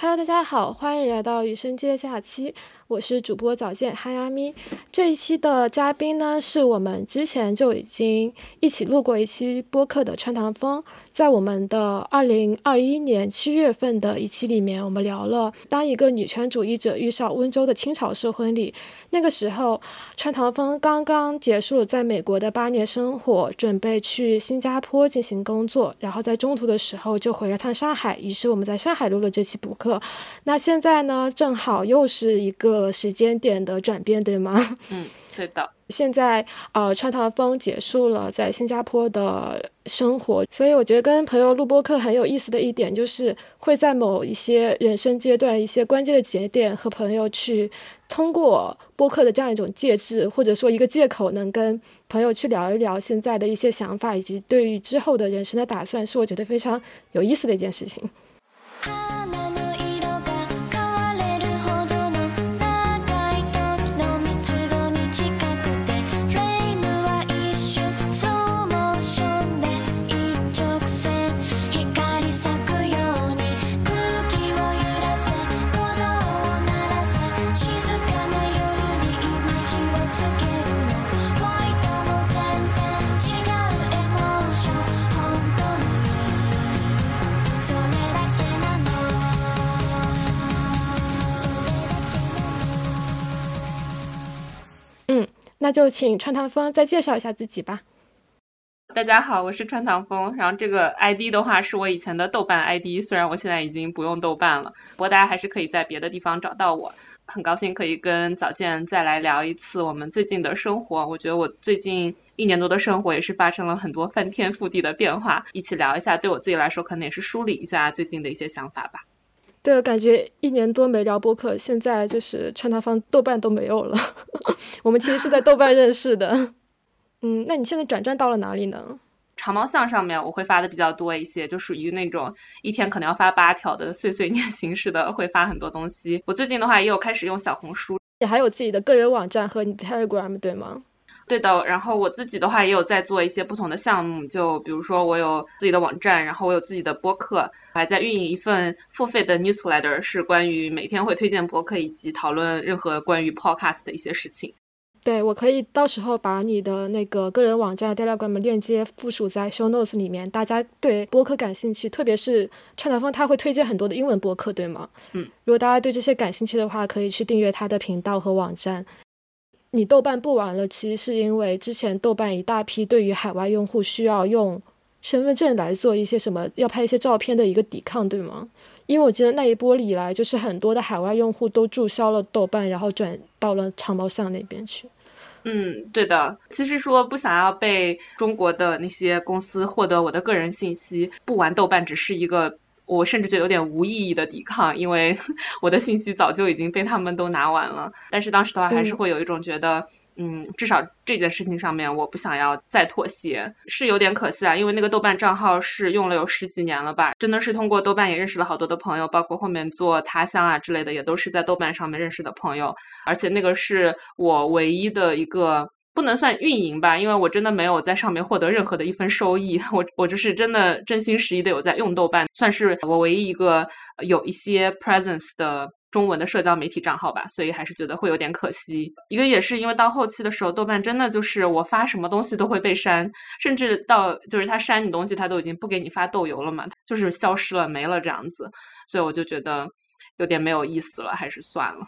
Hello，大家好，欢迎来到雨生街假期，我是主播早见哈亚咪。这一期的嘉宾呢，是我们之前就已经一起录过一期播客的川堂风。在我们的二零二一年七月份的一期里面，我们聊了当一个女权主义者遇上温州的清朝式婚礼。那个时候，川堂风刚刚结束在美国的八年生活，准备去新加坡进行工作，然后在中途的时候就回了趟上海。于是我们在上海录了这期补课。那现在呢，正好又是一个时间点的转变，对吗？嗯，对的。现在，呃，川堂风结束了在新加坡的生活，所以我觉得跟朋友录播课很有意思的一点，就是会在某一些人生阶段、一些关键的节点，和朋友去通过播客的这样一种介质，或者说一个借口，能跟朋友去聊一聊现在的一些想法，以及对于之后的人生的打算，是我觉得非常有意思的一件事情。那就请川堂风再介绍一下自己吧。大家好，我是川堂风。然后这个 ID 的话是我以前的豆瓣 ID，虽然我现在已经不用豆瓣了，不过大家还是可以在别的地方找到我。很高兴可以跟早见再来聊一次我们最近的生活。我觉得我最近一年多的生活也是发生了很多翻天覆地的变化，一起聊一下。对我自己来说，可能也是梳理一下最近的一些想法吧。对，感觉一年多没聊播客，现在就是川大方豆瓣都没有了。我们其实是在豆瓣认识的。嗯，那你现在转战到了哪里呢？长毛象上面我会发的比较多一些，就属于那种一天可能要发八条的碎碎念形式的，会发很多东西。我最近的话也有开始用小红书，你还有自己的个人网站和你 Telegram 对吗？对的，然后我自己的话也有在做一些不同的项目，就比如说我有自己的网站，然后我有自己的播客，还在运营一份付费的 newsletter，是关于每天会推荐播客以及讨论任何关于 podcast 的一些事情。对我可以到时候把你的那个个人网站 Telegram 链接附属在 show notes 里面，大家对播客感兴趣，特别是川南风他会推荐很多的英文播客，对吗？嗯，如果大家对这些感兴趣的话，可以去订阅他的频道和网站。你豆瓣不玩了，其实是因为之前豆瓣一大批对于海外用户需要用身份证来做一些什么，要拍一些照片的一个抵抗，对吗？因为我记得那一波以来，就是很多的海外用户都注销了豆瓣，然后转到了长毛象那边去。嗯，对的。其实说不想要被中国的那些公司获得我的个人信息，不玩豆瓣只是一个。我甚至觉得有点无意义的抵抗，因为 我的信息早就已经被他们都拿完了。但是当时的话，还是会有一种觉得，嗯，至少这件事情上面，我不想要再妥协，是有点可惜啊。因为那个豆瓣账号是用了有十几年了吧，真的是通过豆瓣也认识了好多的朋友，包括后面做他乡啊之类的，也都是在豆瓣上面认识的朋友。而且那个是我唯一的一个。不能算运营吧，因为我真的没有在上面获得任何的一分收益。我我就是真的真心实意的有在用豆瓣，算是我唯一一个有一些 presence 的中文的社交媒体账号吧。所以还是觉得会有点可惜。一个也是因为到后期的时候，豆瓣真的就是我发什么东西都会被删，甚至到就是他删你东西，他都已经不给你发豆油了嘛，就是消失了没了这样子。所以我就觉得有点没有意思了，还是算了。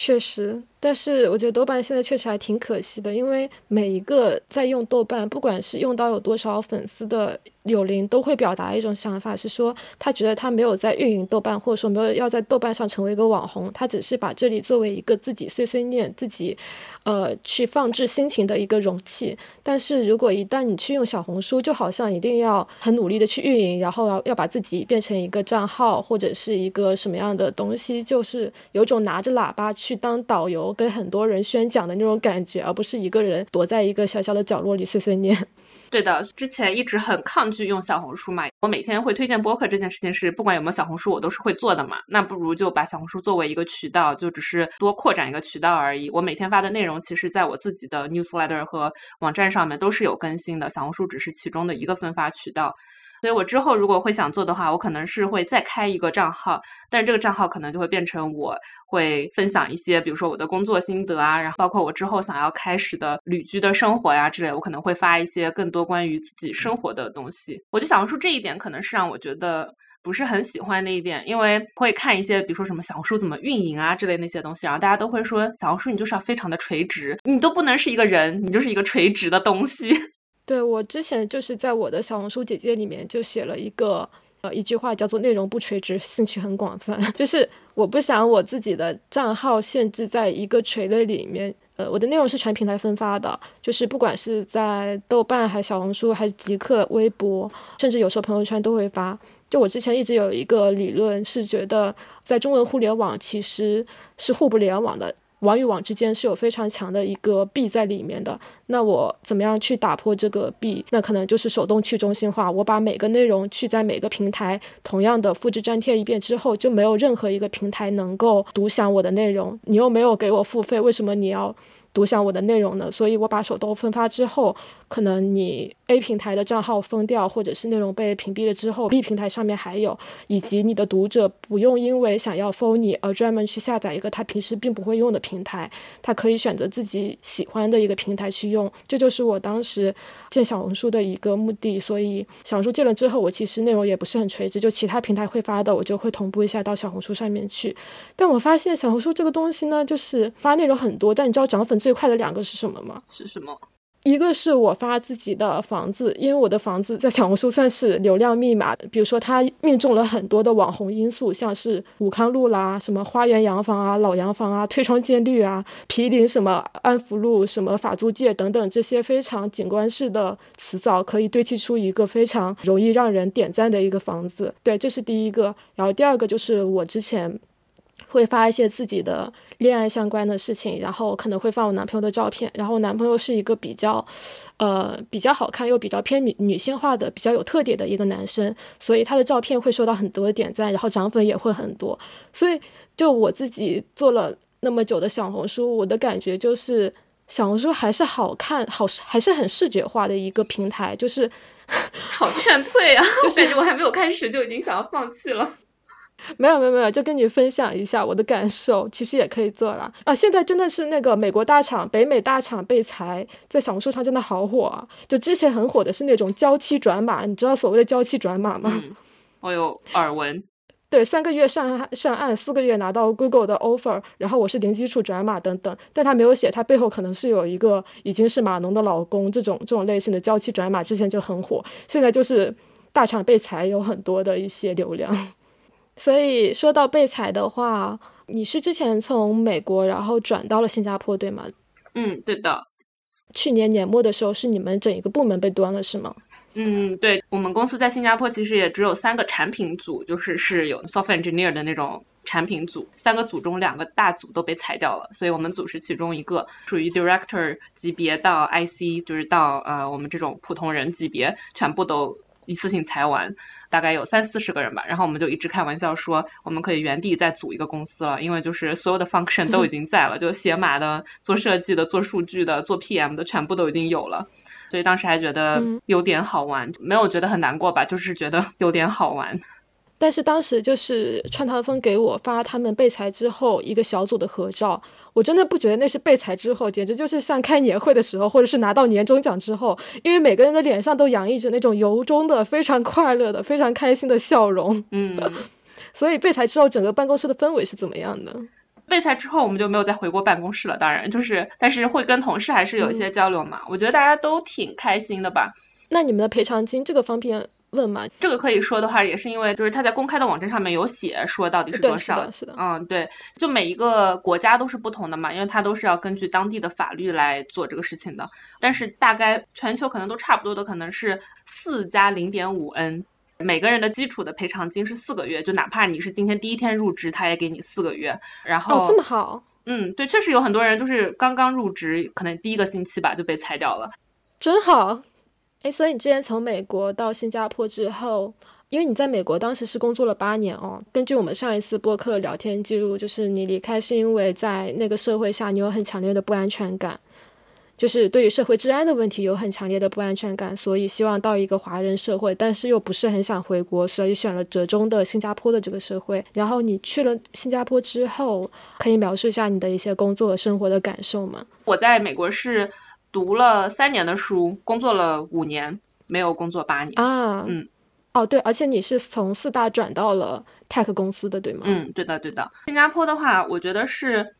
确实，但是我觉得豆瓣现在确实还挺可惜的，因为每一个在用豆瓣，不管是用到有多少粉丝的柳林，都会表达一种想法，是说他觉得他没有在运营豆瓣，或者说没有要在豆瓣上成为一个网红，他只是把这里作为一个自己碎碎念、自己呃去放置心情的一个容器。但是如果一旦你去用小红书，就好像一定要很努力的去运营，然后要要把自己变成一个账号或者是一个什么样的东西，就是有种拿着喇叭去。当导游，跟很多人宣讲的那种感觉，而不是一个人躲在一个小小的角落里碎碎念。对的，之前一直很抗拒用小红书嘛。我每天会推荐播客这件事情，是不管有没有小红书，我都是会做的嘛。那不如就把小红书作为一个渠道，就只是多扩展一个渠道而已。我每天发的内容，其实在我自己的 newsletter 和网站上面都是有更新的，小红书只是其中的一个分发渠道。所以我之后如果会想做的话，我可能是会再开一个账号，但是这个账号可能就会变成我会分享一些，比如说我的工作心得啊，然后包括我之后想要开始的旅居的生活呀之类，我可能会发一些更多关于自己生活的东西。我就小红书这一点可能是让我觉得不是很喜欢的一点，因为会看一些比如说什么小红书怎么运营啊之类那些东西，然后大家都会说小红书你就是要非常的垂直，你都不能是一个人，你就是一个垂直的东西。对我之前就是在我的小红书姐姐里面就写了一个呃一句话，叫做“内容不垂直，兴趣很广泛”，就是我不想我自己的账号限制在一个垂类里面。呃，我的内容是全平台分发的，就是不管是在豆瓣、还是小红书、还是极客、微博，甚至有时候朋友圈都会发。就我之前一直有一个理论，是觉得在中文互联网其实是互不联网的。网与网之间是有非常强的一个壁在里面的，那我怎么样去打破这个壁？那可能就是手动去中心化，我把每个内容去在每个平台同样的复制粘贴一遍之后，就没有任何一个平台能够独享我的内容。你又没有给我付费，为什么你要？独享我的内容呢，所以我把手动分发之后，可能你 A 平台的账号封掉，或者是内容被屏蔽了之后，B 平台上面还有，以及你的读者不用因为想要封你而专门去下载一个他平时并不会用的平台，他可以选择自己喜欢的一个平台去用。这就是我当时建小红书的一个目的。所以小红书建了之后，我其实内容也不是很垂直，就其他平台会发的，我就会同步一下到小红书上面去。但我发现小红书这个东西呢，就是发内容很多，但你知道涨粉。最快的两个是什么吗？是什么？一个是我发自己的房子，因为我的房子在小红书算是流量密码。比如说，它命中了很多的网红因素，像是武康路啦、什么花园洋房啊、老洋房啊、推窗见绿啊、毗邻什么安福路、什么法租界等等这些非常景观式的词藻，可以堆砌出一个非常容易让人点赞的一个房子。对，这是第一个。然后第二个就是我之前会发一些自己的。恋爱相关的事情，然后可能会放我男朋友的照片，然后我男朋友是一个比较，呃，比较好看又比较偏女女性化的、比较有特点的一个男生，所以他的照片会收到很多的点赞，然后涨粉也会很多。所以就我自己做了那么久的小红书，我的感觉就是小红书还是好看，好还是很视觉化的一个平台，就是 好劝退啊！就感觉我还没有开始就已经想要放弃了。没有没有没有，就跟你分享一下我的感受，其实也可以做了啊！现在真的是那个美国大厂、北美大厂被裁，在小红书上真的好火啊！就之前很火的是那种娇妻转码，你知道所谓的娇妻转码吗？我有耳闻。对，三个月上上岸，四个月拿到 Google 的 offer，然后我是零基础转码等等，但他没有写，他背后可能是有一个已经是码农的老公，这种这种类型的娇妻转码之前就很火，现在就是大厂被裁，有很多的一些流量。所以说到被裁的话，你是之前从美国然后转到了新加坡，对吗？嗯，对的。去年年末的时候，是你们整一个部门被端了，是吗？嗯，对我们公司在新加坡其实也只有三个产品组，就是是有 software engineer 的那种产品组，三个组中两个大组都被裁掉了，所以我们组是其中一个，属于 director 级别到 IC，就是到呃我们这种普通人级别，全部都。一次性裁完，大概有三四十个人吧，然后我们就一直开玩笑说，我们可以原地再组一个公司了，因为就是所有的 function 都已经在了，就写码的、做设计的、做数据的、做 PM 的，全部都已经有了，所以当时还觉得有点好玩，没有觉得很难过吧，就是觉得有点好玩。但是当时就是川淘风给我发他们被裁之后一个小组的合照。我真的不觉得那是被裁之后，简直就是像开年会的时候，或者是拿到年终奖之后，因为每个人的脸上都洋溢着那种由衷的、非常快乐的、非常开心的笑容。嗯，所以被裁之后，整个办公室的氛围是怎么样的？被裁之后，我们就没有再回过办公室了。当然，就是但是会跟同事还是有一些交流嘛。我觉得大家都挺开心的吧。那你们的赔偿金这个方面？问嘛，这个可以说的话，也是因为就是他在公开的网站上面有写说到底是多少，是的，是的，嗯，对，就每一个国家都是不同的嘛，因为它都是要根据当地的法律来做这个事情的。但是大概全球可能都差不多的，可能是四加零点五 n，每个人的基础的赔偿金是四个月，就哪怕你是今天第一天入职，他也给你四个月。然后哦，这么好，嗯，对，确实有很多人就是刚刚入职，可能第一个星期吧就被裁掉了，真好。哎，所以你之前从美国到新加坡之后，因为你在美国当时是工作了八年哦。根据我们上一次播客聊天记录，就是你离开是因为在那个社会下你有很强烈的不安全感，就是对于社会治安的问题有很强烈的不安全感，所以希望到一个华人社会，但是又不是很想回国，所以选了折中的新加坡的这个社会。然后你去了新加坡之后，可以描述一下你的一些工作和生活的感受吗？我在美国是读了三年的书，工作了五年，没有工作八年啊。嗯，哦对，而且你是从四大转到了 tech 公司的，对吗？嗯，对的对的。新加坡的话，我觉得是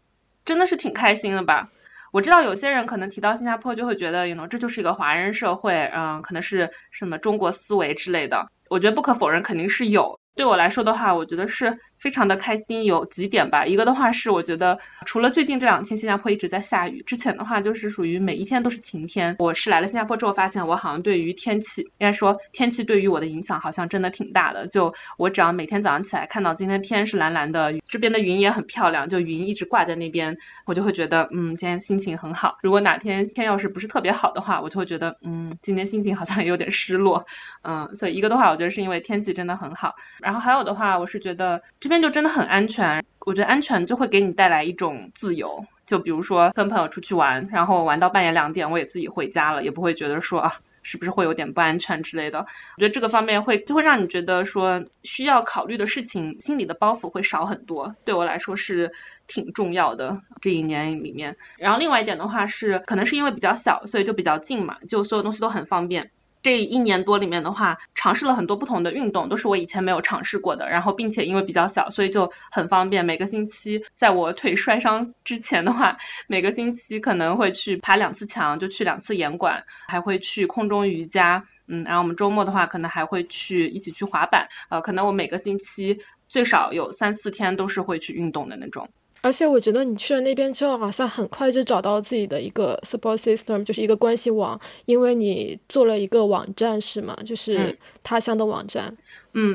真的是挺开心的吧。我知道有些人可能提到新加坡就会觉得，you know，这就是一个华人社会，嗯，可能是什么中国思维之类的。我觉得不可否认，肯定是有。对我来说的话，我觉得是。非常的开心，有几点吧。一个的话是，我觉得除了最近这两天新加坡一直在下雨，之前的话就是属于每一天都是晴天。我是来了新加坡之后，发现我好像对于天气，应该说天气对于我的影响好像真的挺大的。就我只要每天早上起来看到今天天是蓝蓝的，这边的云也很漂亮，就云一直挂在那边，我就会觉得嗯，今天心情很好。如果哪天天要是不是特别好的话，我就会觉得嗯，今天心情好像有点失落。嗯，所以一个的话，我觉得是因为天气真的很好。然后还有的话，我是觉得。这边就真的很安全，我觉得安全就会给你带来一种自由。就比如说跟朋友出去玩，然后玩到半夜两点，我也自己回家了，也不会觉得说啊，是不是会有点不安全之类的。我觉得这个方面会就会让你觉得说需要考虑的事情，心里的包袱会少很多。对我来说是挺重要的这一年里面。然后另外一点的话是，可能是因为比较小，所以就比较近嘛，就所有东西都很方便。这一年多里面的话，尝试了很多不同的运动，都是我以前没有尝试过的。然后，并且因为比较小，所以就很方便。每个星期，在我腿摔伤之前的话，每个星期可能会去爬两次墙，就去两次岩馆，还会去空中瑜伽。嗯，然后我们周末的话，可能还会去一起去滑板。呃，可能我每个星期最少有三四天都是会去运动的那种。而且我觉得你去了那边之后，好像很快就找到自己的一个 support system，就是一个关系网，因为你做了一个网站，是吗？就是他乡的网站。嗯，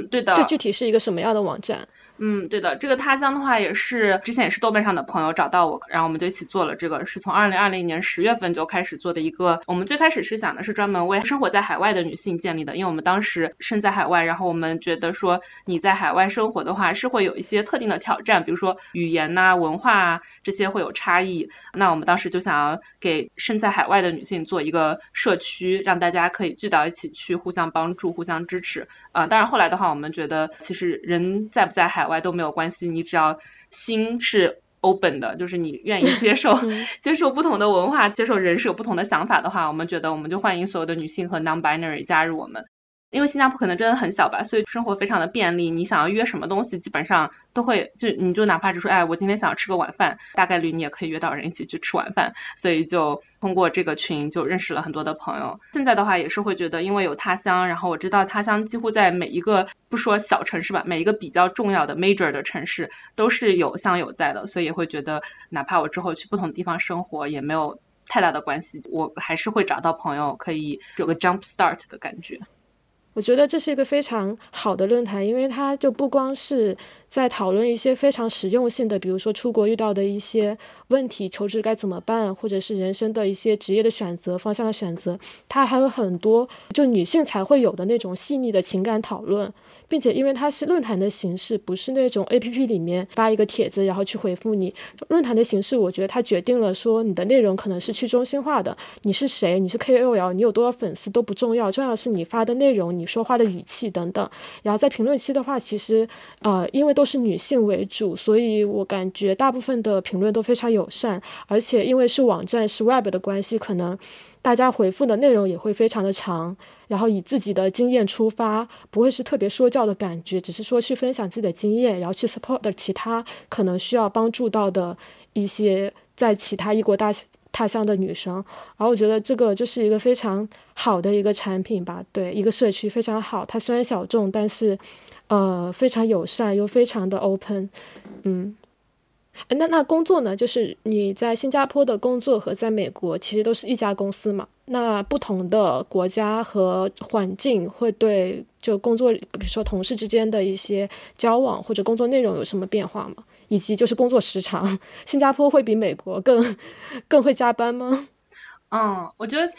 对的。这具体是一个什么样的网站？嗯，对的，这个他乡的话也是之前也是豆瓣上的朋友找到我，然后我们就一起做了这个，是从二零二零年十月份就开始做的一个。我们最开始是想的是专门为生活在海外的女性建立的，因为我们当时身在海外，然后我们觉得说你在海外生活的话是会有一些特定的挑战，比如说语言呐、文化啊这些会有差异。那我们当时就想要给身在海外的女性做一个社区，让大家可以聚到一起去互相帮助、互相支持。啊，当然后来的话，我们觉得其实人在不在海。外都没有关系，你只要心是 open 的，就是你愿意接受 接受不同的文化，接受人是有不同的想法的话，我们觉得我们就欢迎所有的女性和 non-binary 加入我们。因为新加坡可能真的很小吧，所以生活非常的便利。你想要约什么东西，基本上都会就你就哪怕只说，哎，我今天想要吃个晚饭，大概率你也可以约到人一起去吃晚饭。所以就通过这个群就认识了很多的朋友。现在的话也是会觉得，因为有他乡，然后我知道他乡几乎在每一个不说小城市吧，每一个比较重要的 major 的城市都是有乡友在的，所以也会觉得，哪怕我之后去不同地方生活，也没有太大的关系，我还是会找到朋友，可以有个 jump start 的感觉。我觉得这是一个非常好的论坛，因为它就不光是在讨论一些非常实用性的，比如说出国遇到的一些问题，求职该怎么办，或者是人生的一些职业的选择方向的选择，它还有很多就女性才会有的那种细腻的情感讨论。并且，因为它是论坛的形式，不是那种 A P P 里面发一个帖子，然后去回复你。论坛的形式，我觉得它决定了说你的内容可能是去中心化的。你是谁？你是 K O L？你有多少粉丝都不重要，重要是你发的内容、你说话的语气等等。然后在评论区的话，其实呃，因为都是女性为主，所以我感觉大部分的评论都非常友善。而且因为是网站是 Web 的关系，可能大家回复的内容也会非常的长。然后以自己的经验出发，不会是特别说教的感觉，只是说去分享自己的经验，然后去 support 其他可能需要帮助到的一些在其他异国大他乡的女生。然后我觉得这个就是一个非常好的一个产品吧，对，一个社区非常好。它虽然小众，但是呃非常友善又非常的 open，嗯。那那工作呢？就是你在新加坡的工作和在美国其实都是一家公司嘛？那不同的国家和环境会对就工作，比如说同事之间的一些交往或者工作内容有什么变化吗？以及就是工作时长，新加坡会比美国更更会加班吗？嗯，我觉得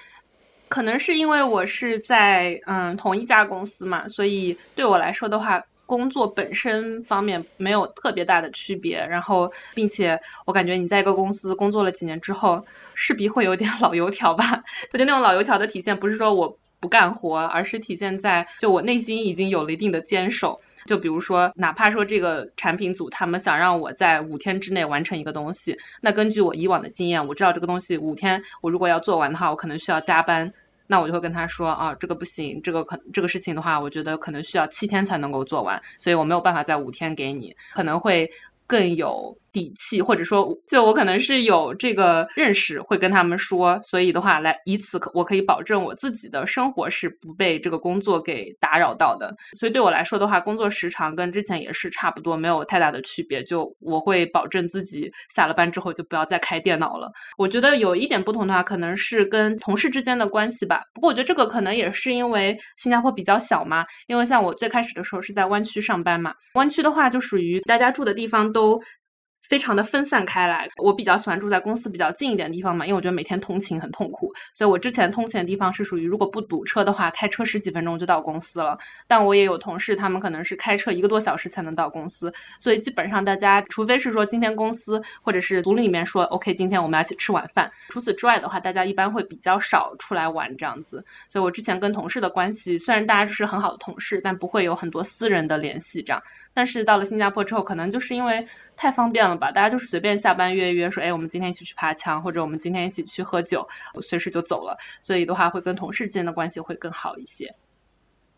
可能是因为我是在嗯同一家公司嘛，所以对我来说的话。工作本身方面没有特别大的区别，然后并且我感觉你在一个公司工作了几年之后，势必会有点老油条吧。我觉得那种老油条的体现不是说我不干活，而是体现在就我内心已经有了一定的坚守。就比如说，哪怕说这个产品组他们想让我在五天之内完成一个东西，那根据我以往的经验，我知道这个东西五天我如果要做完的话，我可能需要加班。那我就会跟他说啊，这个不行，这个可这个事情的话，我觉得可能需要七天才能够做完，所以我没有办法在五天给你，可能会更有。底气，或者说，就我可能是有这个认识，会跟他们说，所以的话，来以此可我可以保证我自己的生活是不被这个工作给打扰到的。所以对我来说的话，工作时长跟之前也是差不多，没有太大的区别。就我会保证自己下了班之后就不要再开电脑了。我觉得有一点不同的话，可能是跟同事之间的关系吧。不过我觉得这个可能也是因为新加坡比较小嘛，因为像我最开始的时候是在湾区上班嘛，湾区的话就属于大家住的地方都。非常的分散开来，我比较喜欢住在公司比较近一点的地方嘛，因为我觉得每天通勤很痛苦，所以我之前通勤的地方是属于如果不堵车的话，开车十几分钟就到公司了。但我也有同事，他们可能是开车一个多小时才能到公司，所以基本上大家除非是说今天公司或者是组里面说 OK，今天我们要一起吃晚饭，除此之外的话，大家一般会比较少出来玩这样子。所以我之前跟同事的关系，虽然大家是很好的同事，但不会有很多私人的联系这样。但是到了新加坡之后，可能就是因为太方便了吧，大家就是随便下班约一约，说，哎，我们今天一起去爬墙，或者我们今天一起去喝酒，我随时就走了。所以的话，会跟同事之间的关系会更好一些。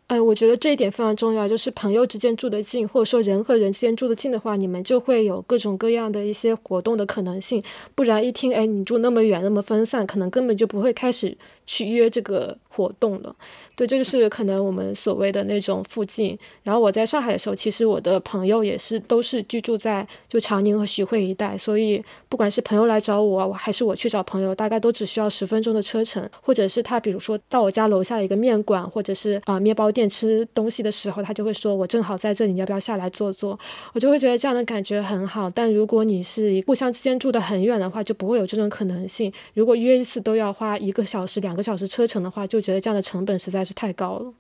哎，我觉得这一点非常重要，就是朋友之间住得近，或者说人和人之间住得近的话，你们就会有各种各样的一些活动的可能性。不然一听，哎，你住那么远，那么分散，可能根本就不会开始去约这个活动了。对，这就是可能我们所谓的那种附近。然后我在上海的时候，其实我的朋友也是都是居住在就长宁和徐汇一带，所以不管是朋友来找我，还是我去找朋友，大概都只需要十分钟的车程，或者是他比如说到我家楼下的一个面馆，或者是啊面包店吃东西的时候，他就会说我正好在这里，你要不要下来坐坐？我就会觉得这样的感觉很好。但如果你是互相之间住得很远的话，就不会有这种可能性。如果约一次都要花一个小时、两个小时车程的话，就觉得这样的成本实在。是太高了，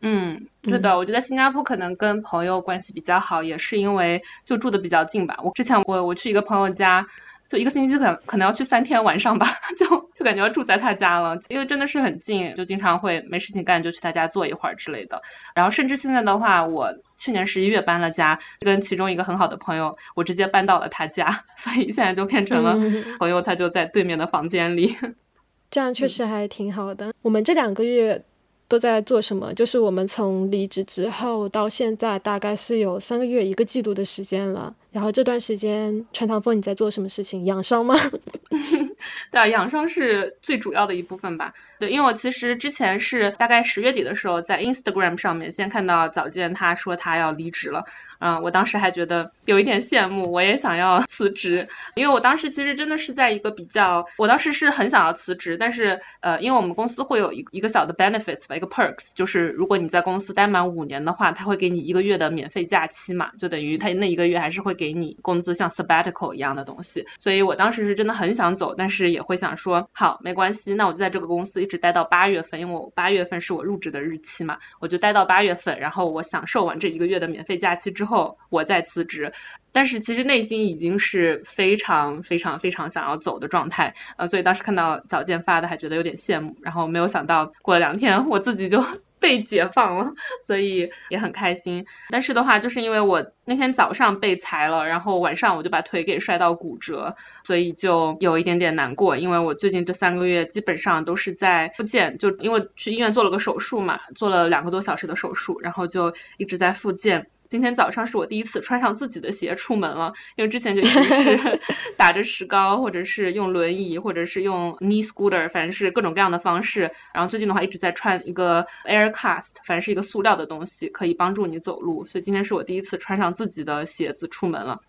嗯，对的，我觉得新加坡可能跟朋友关系比较好，也是因为就住的比较近吧。我之前我我去一个朋友家，就一个星期可能可能要去三天晚上吧，就就感觉要住在他家了，因为真的是很近，就经常会没事情干就去他家坐一会儿之类的。然后甚至现在的话，我去年十一月搬了家，跟其中一个很好的朋友，我直接搬到了他家，所以现在就变成了朋友，他就在对面的房间里，这样确实还挺好的。我们这两个月。都在做什么？就是我们从离职之后到现在，大概是有三个月、一个季度的时间了。然后这段时间，川唐风你在做什么事情？养伤吗？对啊，养伤是最主要的一部分吧。对，因为我其实之前是大概十月底的时候，在 Instagram 上面先看到早见他说他要离职了。嗯，我当时还觉得有一点羡慕，我也想要 辞职，因为我当时其实真的是在一个比较，我当时是很想要辞职，但是呃，因为我们公司会有一一个小的 benefits 吧，一个 perks，就是如果你在公司待满五年的话，他会给你一个月的免费假期嘛，就等于他那一个月还是会给给你工资，像 sabbatical 一样的东西。所以我当时是真的很想走，但是也会想说，好，没关系，那我就在这个公司一直待到八月份，因为我八月份是我入职的日期嘛，我就待到八月份，然后我享受完这一个月的免费假期之。后我再辞职，但是其实内心已经是非常非常非常想要走的状态，呃，所以当时看到早见发的还觉得有点羡慕，然后没有想到过了两天我自己就被解放了，所以也很开心。但是的话，就是因为我那天早上被裁了，然后晚上我就把腿给摔到骨折，所以就有一点点难过。因为我最近这三个月基本上都是在复健，就因为去医院做了个手术嘛，做了两个多小时的手术，然后就一直在复健。今天早上是我第一次穿上自己的鞋出门了，因为之前就一直是 打着石膏，或者是用轮椅，或者是用 knee scooter，反正是各种各样的方式。然后最近的话一直在穿一个 air cast，反正是一个塑料的东西，可以帮助你走路。所以今天是我第一次穿上自己的鞋子出门了。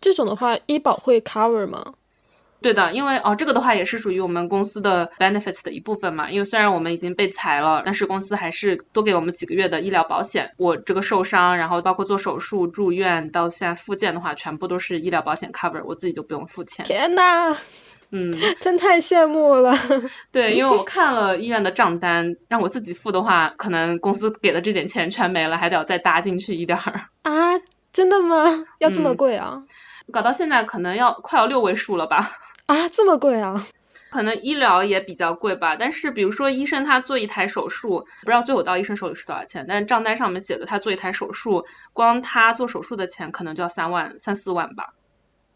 这种的话，医保会 cover 吗？对的，因为哦，这个的话也是属于我们公司的 benefits 的一部分嘛。因为虽然我们已经被裁了，但是公司还是多给我们几个月的医疗保险。我这个受伤，然后包括做手术、住院到现在复健的话，全部都是医疗保险 cover，我自己就不用付钱。天呐！嗯，真太羡慕了。对，因为我看了医院的账单，让我自己付的话，可能公司给的这点钱全没了，还得要再搭进去一点儿。啊，真的吗？要这么贵啊？搞到现在可能要快要六位数了吧？啊，这么贵啊？可能医疗也比较贵吧。但是比如说医生他做一台手术，不知道最后到医生手里是多少钱，但是账单上面写的他做一台手术，光他做手术的钱可能就要三万三四万吧。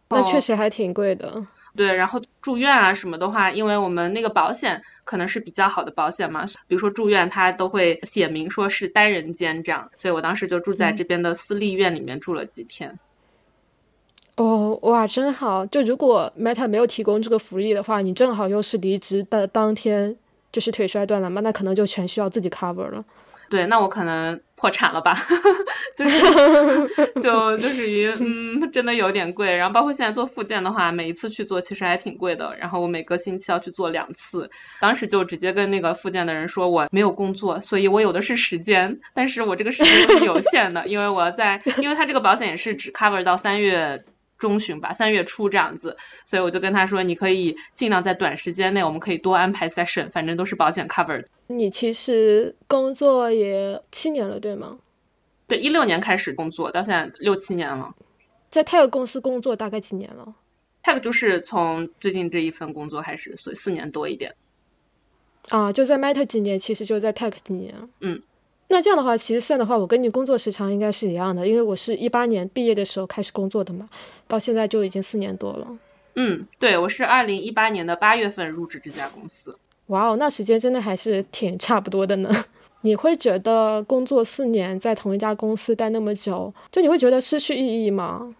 那确实还挺贵的。对，然后住院啊什么的话，因为我们那个保险可能是比较好的保险嘛，比如说住院它都会写明说是单人间这样，所以我当时就住在这边的私立医院里面住了几天。哦，哇，真好！就如果 Meta 没有提供这个福利的话，你正好又是离职的当天，就是腿摔断了嘛，那可能就全需要自己 cover 了。对，那我可能破产了吧，就是 就就属于嗯，真的有点贵。然后包括现在做复健的话，每一次去做其实还挺贵的。然后我每个星期要去做两次，当时就直接跟那个复健的人说，我没有工作，所以我有的是时间，但是我这个时间是有限的，因为我要在，因为他这个保险也是只 cover 到三月。中旬吧，三月初这样子，所以我就跟他说，你可以尽量在短时间内，我们可以多安排 session，反正都是保险 cover。你其实工作也七年了，对吗？对，一六年开始工作，到现在六七年了。在 tech 公司工作大概几年了？tech 就是从最近这一份工作开始，所以四年多一点。啊，就在 Meta 几年，其实就在 tech 几年。嗯。那这样的话，其实算的话，我跟你工作时长应该是一样的，因为我是一八年毕业的时候开始工作的嘛，到现在就已经四年多了。嗯，对，我是二零一八年的八月份入职这家公司。哇哦，那时间真的还是挺差不多的呢。你会觉得工作四年在同一家公司待那么久，就你会觉得失去意义吗？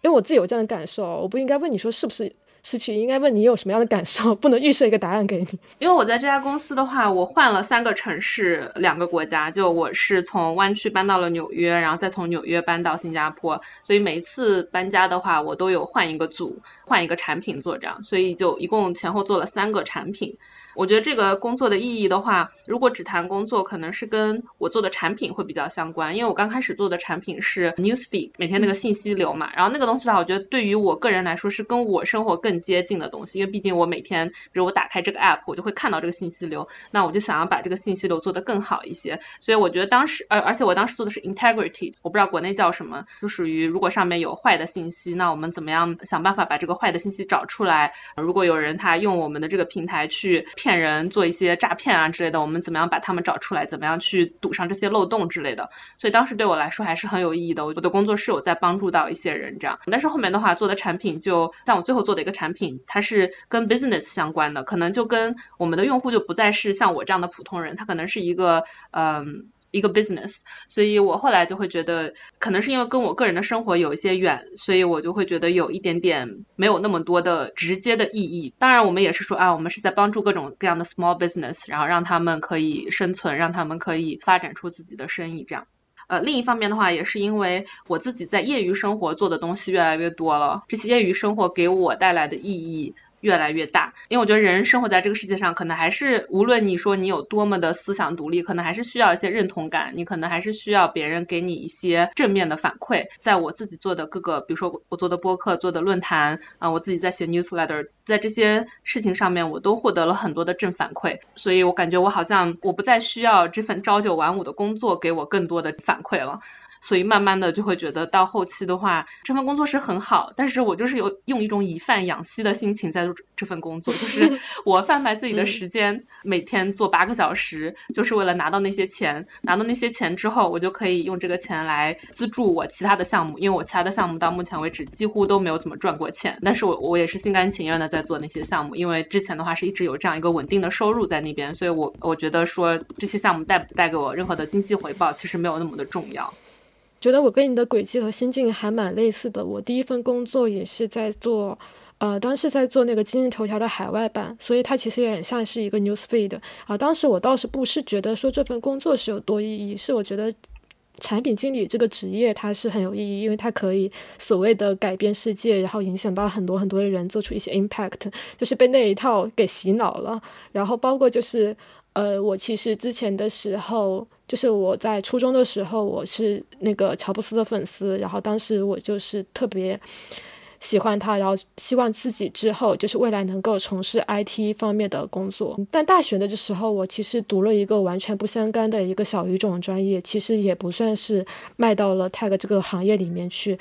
因为我自己有这样的感受，我不应该问你说是不是。失去应该问你有什么样的感受，不能预设一个答案给你。因为我在这家公司的话，我换了三个城市，两个国家，就我是从湾区搬到了纽约，然后再从纽约搬到新加坡，所以每一次搬家的话，我都有换一个组，换一个产品做这样，所以就一共前后做了三个产品。我觉得这个工作的意义的话，如果只谈工作，可能是跟我做的产品会比较相关。因为我刚开始做的产品是 newsfeed，每天那个信息流嘛。然后那个东西的话，我觉得对于我个人来说是跟我生活更接近的东西。因为毕竟我每天，比如我打开这个 app，我就会看到这个信息流。那我就想要把这个信息流做得更好一些。所以我觉得当时，而，而且我当时做的是 integrity，我不知道国内叫什么，就属于如果上面有坏的信息，那我们怎么样想办法把这个坏的信息找出来？如果有人他用我们的这个平台去骗骗人，做一些诈骗啊之类的，我们怎么样把他们找出来？怎么样去堵上这些漏洞之类的？所以当时对我来说还是很有意义的。我的工作是有在帮助到一些人这样，但是后面的话做的产品，就像我最后做的一个产品，它是跟 business 相关的，可能就跟我们的用户就不再是像我这样的普通人，他可能是一个嗯。一个 business，所以我后来就会觉得，可能是因为跟我个人的生活有一些远，所以我就会觉得有一点点没有那么多的直接的意义。当然，我们也是说啊，我们是在帮助各种各样的 small business，然后让他们可以生存，让他们可以发展出自己的生意。这样，呃，另一方面的话，也是因为我自己在业余生活做的东西越来越多了，这些业余生活给我带来的意义。越来越大，因为我觉得人生活在这个世界上，可能还是无论你说你有多么的思想独立，可能还是需要一些认同感，你可能还是需要别人给你一些正面的反馈。在我自己做的各个，比如说我做的播客、做的论坛啊，我自己在写 newsletter，在这些事情上面，我都获得了很多的正反馈，所以我感觉我好像我不再需要这份朝九晚五的工作给我更多的反馈了。所以慢慢的就会觉得到后期的话，这份工作是很好，但是我就是有用一种以饭养息的心情在做这份工作，就是 我贩卖自己的时间，每天做八个小时，就是为了拿到那些钱，拿到那些钱之后，我就可以用这个钱来资助我其他的项目，因为我其他的项目到目前为止几乎都没有怎么赚过钱，但是我我也是心甘情愿的在做那些项目，因为之前的话是一直有这样一个稳定的收入在那边，所以我我觉得说这些项目带不带给我任何的经济回报，其实没有那么的重要。觉得我跟你的轨迹和心境还蛮类似的。我第一份工作也是在做，呃，当时在做那个今日头条的海外版，所以它其实也很像是一个 news feed 啊。当时我倒是不是觉得说这份工作是有多意义，是我觉得产品经理这个职业它是很有意义，因为它可以所谓的改变世界，然后影响到很多很多的人，做出一些 impact，就是被那一套给洗脑了。然后包括就是。呃，我其实之前的时候，就是我在初中的时候，我是那个乔布斯的粉丝，然后当时我就是特别喜欢它，然后希望自己之后就是未来能够从事 IT 方面的工作。但大学的这时候，我其实读了一个完全不相干的一个小语种专业，其实也不算是迈到了 tag 这个行业里面去。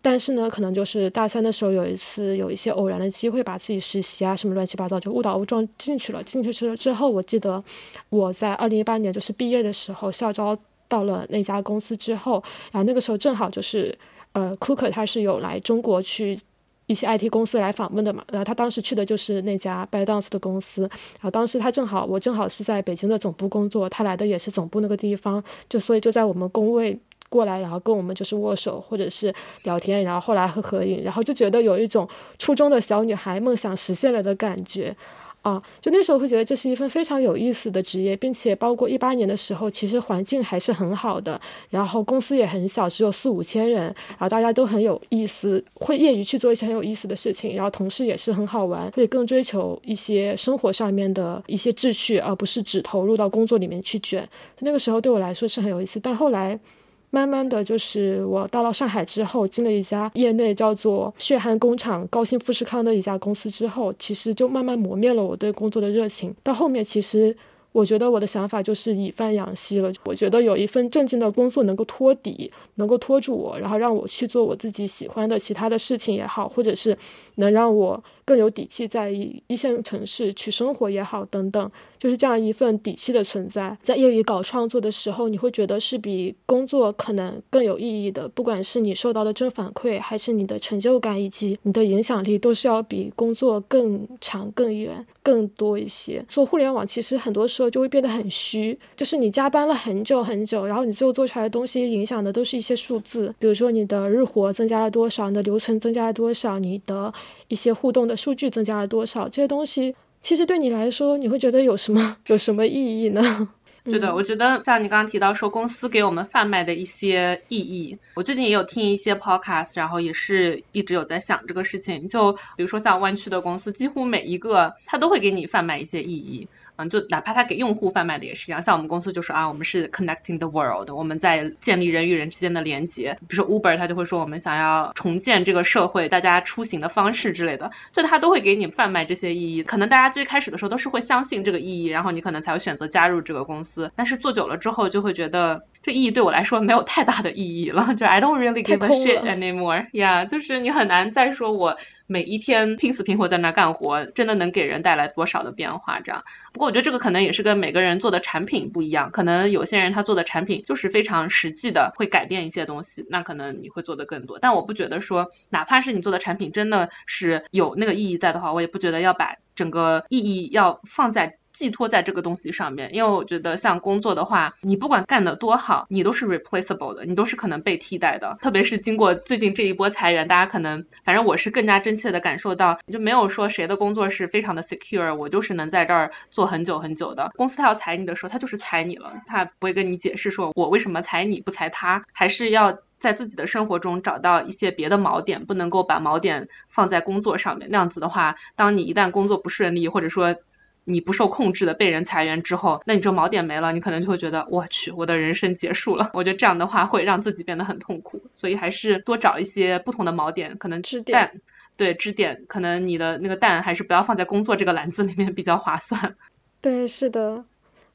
但是呢，可能就是大三的时候有一次有一些偶然的机会，把自己实习啊什么乱七八糟就误打误撞进去了。进去了之后，我记得我在二零一八年就是毕业的时候校招到了那家公司之后，然后那个时候正好就是呃，Cooker 他是有来中国去一些 IT 公司来访问的嘛，然后他当时去的就是那家 b y d a n c e 的公司，然后当时他正好我正好是在北京的总部工作，他来的也是总部那个地方，就所以就在我们工位。过来，然后跟我们就是握手或者是聊天，然后后来和合影，然后就觉得有一种初中的小女孩梦想实现了的感觉，啊，就那时候会觉得这是一份非常有意思的职业，并且包括一八年的时候，其实环境还是很好的，然后公司也很小，只有四五千人，然后大家都很有意思，会业余去做一些很有意思的事情，然后同事也是很好玩，会更追求一些生活上面的一些秩序，而不是只投入到工作里面去卷。那个时候对我来说是很有意思，但后来。慢慢的就是我到了上海之后，进了一家业内叫做血汗工厂高新富士康的一家公司之后，其实就慢慢磨灭了我对工作的热情。到后面其实。我觉得我的想法就是以饭养息了。我觉得有一份正经的工作能够托底，能够托住我，然后让我去做我自己喜欢的其他的事情也好，或者是能让我更有底气在一一线城市去生活也好，等等，就是这样一份底气的存在。在业余搞创作的时候，你会觉得是比工作可能更有意义的。不管是你受到的正反馈，还是你的成就感以及你的影响力，都是要比工作更长、更远、更多一些。做互联网其实很多时候。就会变得很虚，就是你加班了很久很久，然后你最后做出来的东西影响的都是一些数字，比如说你的日活增加了多少，你的流程增加了多少，你的一些互动的数据增加了多少，这些东西其实对你来说，你会觉得有什么 有什么意义呢？对的，我觉得像你刚刚提到说公司给我们贩卖的一些意义，我最近也有听一些 podcast，然后也是一直有在想这个事情。就比如说像湾区的公司，几乎每一个它都会给你贩卖一些意义。嗯，就哪怕他给用户贩卖的也是一样，像我们公司就说啊，我们是 connecting the world，我们在建立人与人之间的连接。比如说 Uber，他就会说我们想要重建这个社会，大家出行的方式之类的，就他都会给你贩卖这些意义。可能大家最开始的时候都是会相信这个意义，然后你可能才会选择加入这个公司。但是做久了之后，就会觉得。这意义对我来说没有太大的意义了，就 I don't really give a shit anymore。Yeah，就是你很难再说我每一天拼死拼活在那干活，真的能给人带来多少的变化？这样。不过我觉得这个可能也是跟每个人做的产品不一样，可能有些人他做的产品就是非常实际的，会改变一些东西，那可能你会做的更多。但我不觉得说，哪怕是你做的产品真的是有那个意义在的话，我也不觉得要把整个意义要放在。寄托在这个东西上面，因为我觉得像工作的话，你不管干得多好，你都是 replaceable 的，你都是可能被替代的。特别是经过最近这一波裁员，大家可能，反正我是更加真切的感受到，就没有说谁的工作是非常的 secure，我就是能在这儿做很久很久的。公司他要裁你的时候，他就是裁你了，他不会跟你解释说我为什么裁你不裁他，还是要在自己的生活中找到一些别的锚点，不能够把锚点放在工作上面。那样子的话，当你一旦工作不顺利，或者说。你不受控制的被人裁员之后，那你这锚点没了，你可能就会觉得我去，我的人生结束了。我觉得这样的话会让自己变得很痛苦，所以还是多找一些不同的锚点，可能支点，对支点，可能你的那个蛋还是不要放在工作这个篮子里面比较划算。对，是的。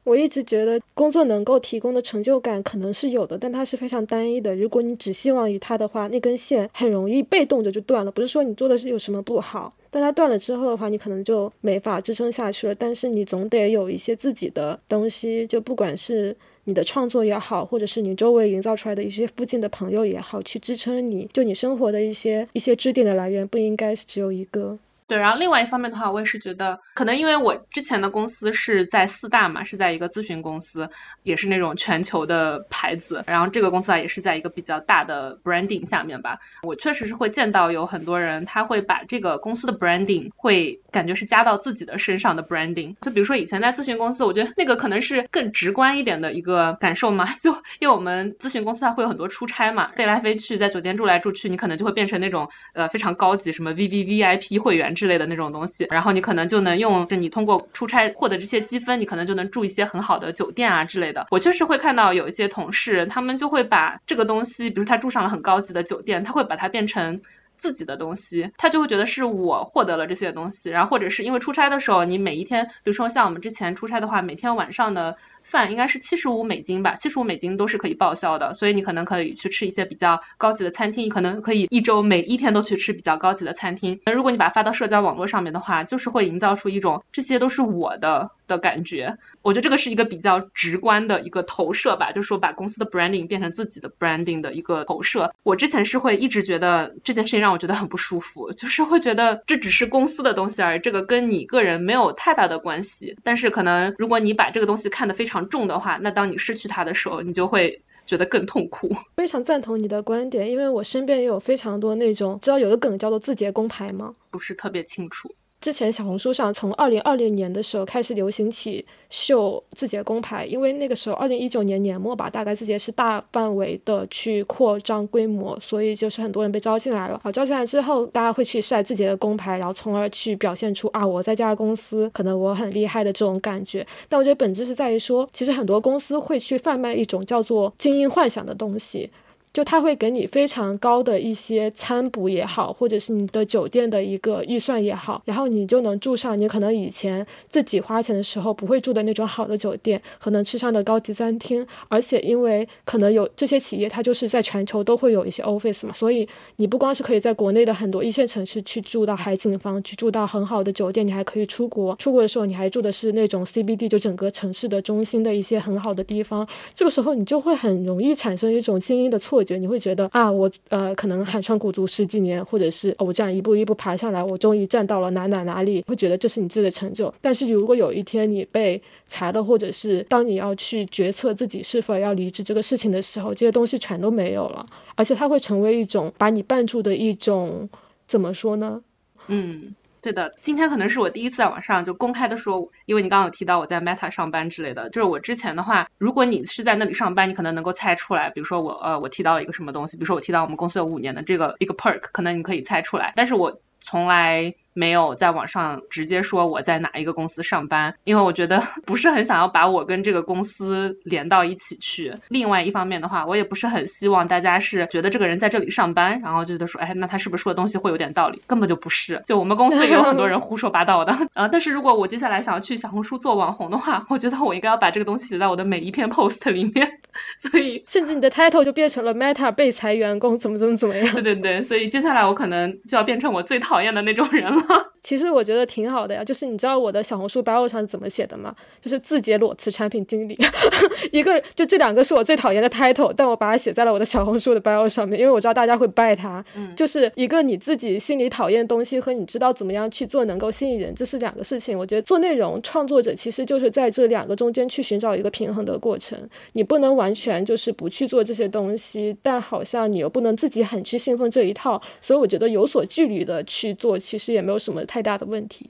我一直觉得工作能够提供的成就感可能是有的，但它是非常单一的。如果你只希望于它的话，那根线很容易被动着就断了。不是说你做的是有什么不好，但它断了之后的话，你可能就没法支撑下去了。但是你总得有一些自己的东西，就不管是你的创作也好，或者是你周围营造出来的一些附近的朋友也好，去支撑你就你生活的一些一些支点的来源，不应该是只有一个。然后另外一方面的话，我也是觉得，可能因为我之前的公司是在四大嘛，是在一个咨询公司，也是那种全球的牌子。然后这个公司啊，也是在一个比较大的 branding 下面吧。我确实是会见到有很多人，他会把这个公司的 branding 会感觉是加到自己的身上的 branding。就比如说以前在咨询公司，我觉得那个可能是更直观一点的一个感受嘛。就因为我们咨询公司它会有很多出差嘛，飞来飞去，在酒店住来住去，你可能就会变成那种呃非常高级什么 V V V I P 会员。之类的那种东西，然后你可能就能用，就你通过出差获得这些积分，你可能就能住一些很好的酒店啊之类的。我确实会看到有一些同事，他们就会把这个东西，比如他住上了很高级的酒店，他会把它变成自己的东西，他就会觉得是我获得了这些东西。然后或者是因为出差的时候，你每一天，比如说像我们之前出差的话，每天晚上的。饭应该是七十五美金吧，七十五美金都是可以报销的，所以你可能可以去吃一些比较高级的餐厅，可能可以一周每一天都去吃比较高级的餐厅。那如果你把它发到社交网络上面的话，就是会营造出一种这些都是我的的感觉。我觉得这个是一个比较直观的一个投射吧，就是说把公司的 branding 变成自己的 branding 的一个投射。我之前是会一直觉得这件事情让我觉得很不舒服，就是会觉得这只是公司的东西而已，这个跟你个人没有太大的关系。但是可能如果你把这个东西看得非常重的话，那当你失去它的时候，你就会觉得更痛苦。非常赞同你的观点，因为我身边也有非常多那种，知道有个梗叫做字节工牌吗？不是特别清楚。之前小红书上从二零二零年的时候开始流行起秀字节工牌，因为那个时候二零一九年年末吧，大概字节是大范围的去扩张规模，所以就是很多人被招进来了。好，招进来之后，大家会去晒字节的工牌，然后从而去表现出啊我在这家公司可能我很厉害的这种感觉。但我觉得本质是在于说，其实很多公司会去贩卖一种叫做精英幻想的东西。就他会给你非常高的一些餐补也好，或者是你的酒店的一个预算也好，然后你就能住上你可能以前自己花钱的时候不会住的那种好的酒店，可能吃上的高级餐厅。而且因为可能有这些企业，它就是在全球都会有一些 office 嘛，所以你不光是可以在国内的很多一线城市去住到海景房，去住到很好的酒店，你还可以出国。出国的时候你还住的是那种 CBD，就整个城市的中心的一些很好的地方。这个时候你就会很容易产生一种精英的错。觉你会觉得啊，我呃可能寒窗苦读十几年，或者是我这样一步一步爬上来，我终于站到了哪哪哪里，会觉得这是你自己的成就。但是如果有一天你被裁了，或者是当你要去决策自己是否要离职这个事情的时候，这些东西全都没有了，而且它会成为一种把你绊住的一种，怎么说呢？嗯。对的，今天可能是我第一次在网上就公开的说，因为你刚刚有提到我在 Meta 上班之类的，就是我之前的话，如果你是在那里上班，你可能能够猜出来，比如说我呃我提到了一个什么东西，比如说我提到我们公司有五年的这个一个 perk，可能你可以猜出来，但是我从来。没有在网上直接说我在哪一个公司上班，因为我觉得 不是很想要把我跟这个公司连到一起去。另外一方面的话，我也不是很希望大家是觉得这个人在这里上班，然后觉得说，哎，那他是不是说的东西会有点道理？根本就不是。就我们公司也有很多人胡说八道的。呃，但是如果我接下来想要去小红书做网红的话，我觉得我应该要把这个东西写在我的每一篇 post 里面。所以，甚至你的 title 就变成了 Meta 被裁员工怎么怎么怎么样。对对对，所以接下来我可能就要变成我最讨厌的那种人了。其实我觉得挺好的呀，就是你知道我的小红书 bio 上是怎么写的吗？就是字节裸辞产品经理，一个就这两个是我最讨厌的 title，但我把它写在了我的小红书的 bio 上面，因为我知道大家会拜它。嗯，就是一个你自己心里讨厌东西和你知道怎么样去做能够吸引人，这是两个事情。我觉得做内容创作者其实就是在这两个中间去寻找一个平衡的过程，你不能完全就是不去做这些东西，但好像你又不能自己很去信奉这一套，所以我觉得有所距离的去做，其实也没有有什么。太大的问题。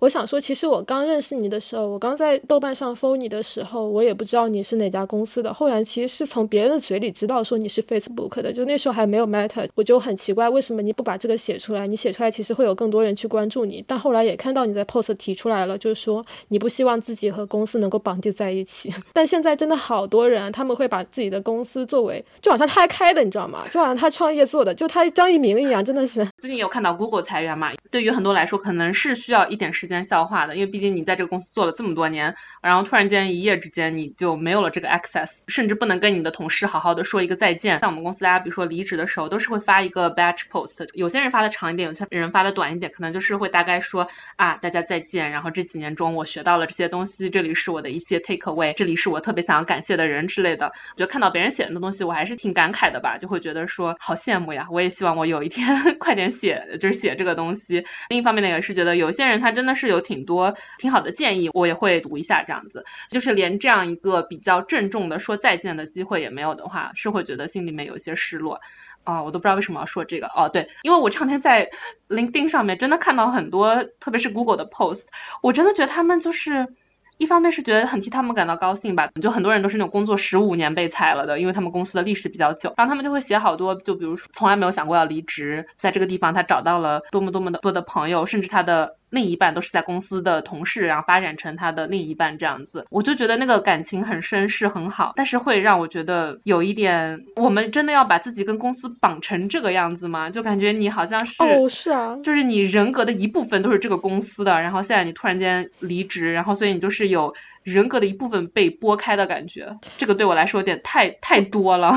我想说，其实我刚认识你的时候，我刚在豆瓣上 follow 你的时候，我也不知道你是哪家公司的。后来其实是从别人的嘴里知道说你是 Facebook 的，就那时候还没有 Meta，我就很奇怪为什么你不把这个写出来？你写出来其实会有更多人去关注你。但后来也看到你在 post 提出来了，就是说你不希望自己和公司能够绑定在一起。但现在真的好多人，他们会把自己的公司作为就好像他开的，你知道吗？就好像他创业做的，就他张一鸣一样，真的是。最近有看到 Google 裁员嘛？对于很多来说，可能是需要一点时间消化的，因为毕竟你在这个公司做了这么多年，然后突然间一夜之间你就没有了这个 access，甚至不能跟你的同事好好的说一个再见。像我们公司，大家比如说离职的时候，都是会发一个 batch post，有些人发的长一点，有些人发的短一点，可能就是会大概说啊，大家再见，然后这几年中我学到了这些东西，这里是我的一些 take away，这里是我特别想要感谢的人之类的。我觉得看到别人写的东西，我还是挺感慨的吧，就会觉得说好羡慕呀，我也希望我有一天 快点写，就是写这个东西。另一方面呢，也是觉得有些人他真的是有挺多挺好的建议，我也会读一下这样子。就是连这样一个比较郑重的说再见的机会也没有的话，是会觉得心里面有一些失落啊。我都不知道为什么要说这个哦，对，因为我这两天在 LinkedIn 上面真的看到很多，特别是 Google 的 post，我真的觉得他们就是。一方面是觉得很替他们感到高兴吧，就很多人都是那种工作十五年被裁了的，因为他们公司的历史比较久，然后他们就会写好多，就比如说从来没有想过要离职，在这个地方他找到了多么多么的多的朋友，甚至他的另一半都是在公司的同事，然后发展成他的另一半这样子，我就觉得那个感情很深，是很好，但是会让我觉得有一点，我们真的要把自己跟公司绑成这个样子吗？就感觉你好像是哦，是啊，就是你人格的一部分都是这个公司的，然后现在你突然间离职，然后所以你就是有人格的一部分被剥开的感觉，这个对我来说有点太太多了。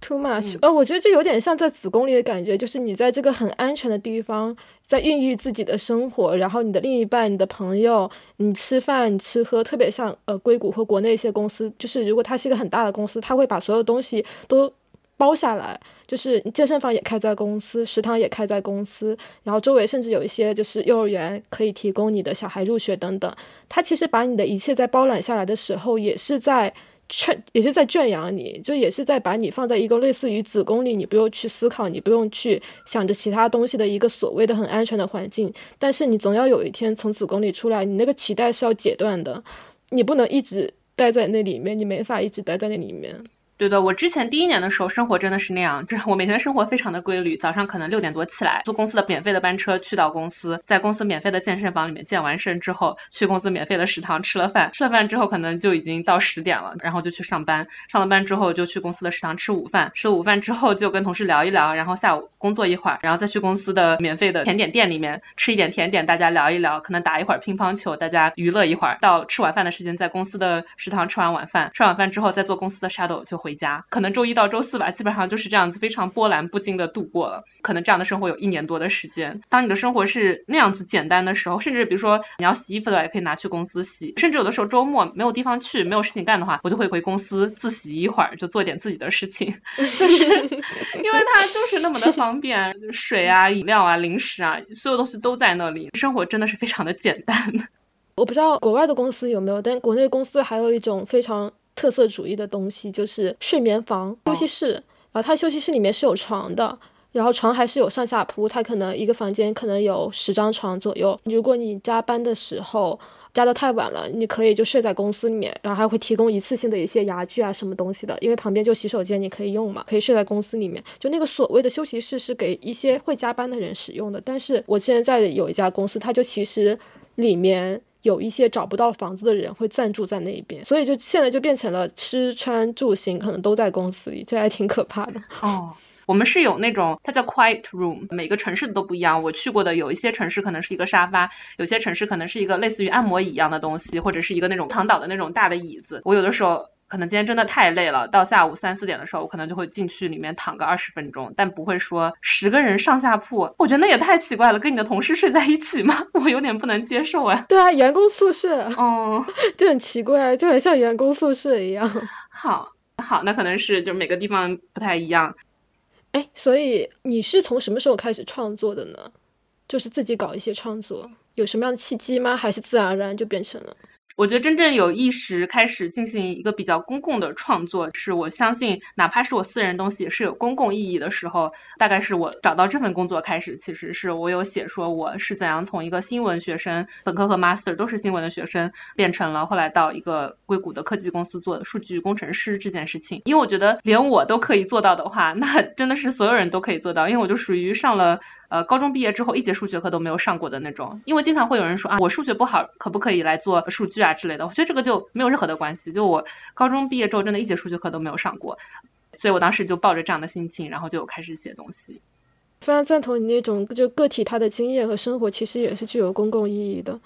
Too much，呃，我觉得这有点像在子宫里的感觉，就是你在这个很安全的地方，在孕育自己的生活，然后你的另一半、你的朋友，你吃饭、你吃喝，特别像呃硅谷和国内一些公司，就是如果它是一个很大的公司，它会把所有东西都包下来，就是健身房也开在公司，食堂也开在公司，然后周围甚至有一些就是幼儿园可以提供你的小孩入学等等，它其实把你的一切在包揽下来的时候，也是在。圈也是在圈养你，就也是在把你放在一个类似于子宫里，你不用去思考，你不用去想着其他东西的一个所谓的很安全的环境。但是你总要有一天从子宫里出来，你那个脐带是要解断的，你不能一直待在那里面，你没法一直待在那里面。对的，我之前第一年的时候，生活真的是那样，就是我每天的生活非常的规律，早上可能六点多起来，坐公司的免费的班车去到公司，在公司免费的健身房里面健完身之后，去公司免费的食堂吃了饭，吃了饭之后可能就已经到十点了，然后就去上班，上了班之后就去公司的食堂吃午饭，吃午饭之后就跟同事聊一聊，然后下午工作一会儿，然后再去公司的免费的甜点店里面吃一点甜点，大家聊一聊，可能打一会儿乒乓球，大家娱乐一会儿，到吃晚饭的时间，在公司的食堂吃完晚饭，吃晚饭之后再坐公司的 shuttle 就回家，可能周一到周四吧，基本上就是这样子，非常波澜不惊的度过了。可能这样的生活有一年多的时间。当你的生活是那样子简单的时候，甚至比如说你要洗衣服的话，也可以拿去公司洗。甚至有的时候周末没有地方去，没有事情干的话，我就会回公司自洗一会儿，就做点自己的事情。就是因为它就是那么的方便，水啊、饮料啊、零食啊，所有东西都在那里，生活真的是非常的简单。我不知道国外的公司有没有，但国内公司还有一种非常。特色主义的东西就是睡眠房、休息室，然后它休息室里面是有床的，然后床还是有上下铺，它可能一个房间可能有十张床左右。如果你加班的时候加的太晚了，你可以就睡在公司里面，然后还会提供一次性的一些牙具啊什么东西的，因为旁边就洗手间你可以用嘛，可以睡在公司里面。就那个所谓的休息室是给一些会加班的人使用的，但是我现在有一家公司，它就其实里面。有一些找不到房子的人会暂住在那一边，所以就现在就变成了吃穿住行可能都在公司里，这还挺可怕的。哦，我们是有那种，它叫 quiet room，每个城市的都不一样。我去过的有一些城市可能是一个沙发，有些城市可能是一个类似于按摩椅一样的东西，或者是一个那种躺倒的那种大的椅子。我有的时候。可能今天真的太累了，到下午三四点的时候，我可能就会进去里面躺个二十分钟，但不会说十个人上下铺，我觉得那也太奇怪了，跟你的同事睡在一起吗？我有点不能接受哎。对啊，员工宿舍，哦，就很奇怪，就很像员工宿舍一样。好，好，那可能是就每个地方不太一样。哎，所以你是从什么时候开始创作的呢？就是自己搞一些创作，有什么样的契机吗？还是自然而然就变成了？我觉得真正有意识开始进行一个比较公共的创作，是我相信，哪怕是我私人东西，也是有公共意义的时候。大概是我找到这份工作开始，其实是我有写说我是怎样从一个新闻学生，本科和 master 都是新闻的学生，变成了后来到一个硅谷的科技公司做数据工程师这件事情。因为我觉得连我都可以做到的话，那真的是所有人都可以做到。因为我就属于上了。呃，高中毕业之后一节数学课都没有上过的那种，因为经常会有人说啊，我数学不好，可不可以来做数据啊之类的？我觉得这个就没有任何的关系。就我高中毕业之后，真的一节数学课都没有上过，所以我当时就抱着这样的心情，然后就开始写东西。非常赞同你那种，就个体他的经验和生活其实也是具有公共意义的。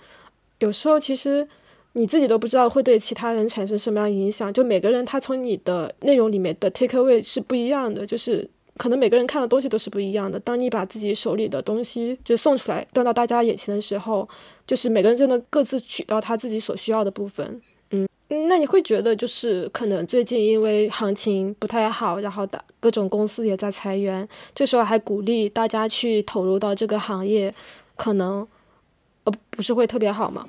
有时候其实你自己都不知道会对其他人产生什么样影响。就每个人他从你的内容里面的 take away 是不一样的，就是。可能每个人看的东西都是不一样的。当你把自己手里的东西就送出来，端到大家眼前的时候，就是每个人就能各自取到他自己所需要的部分。嗯，那你会觉得就是可能最近因为行情不太好，然后的各种公司也在裁员，这时候还鼓励大家去投入到这个行业，可能呃不是会特别好吗？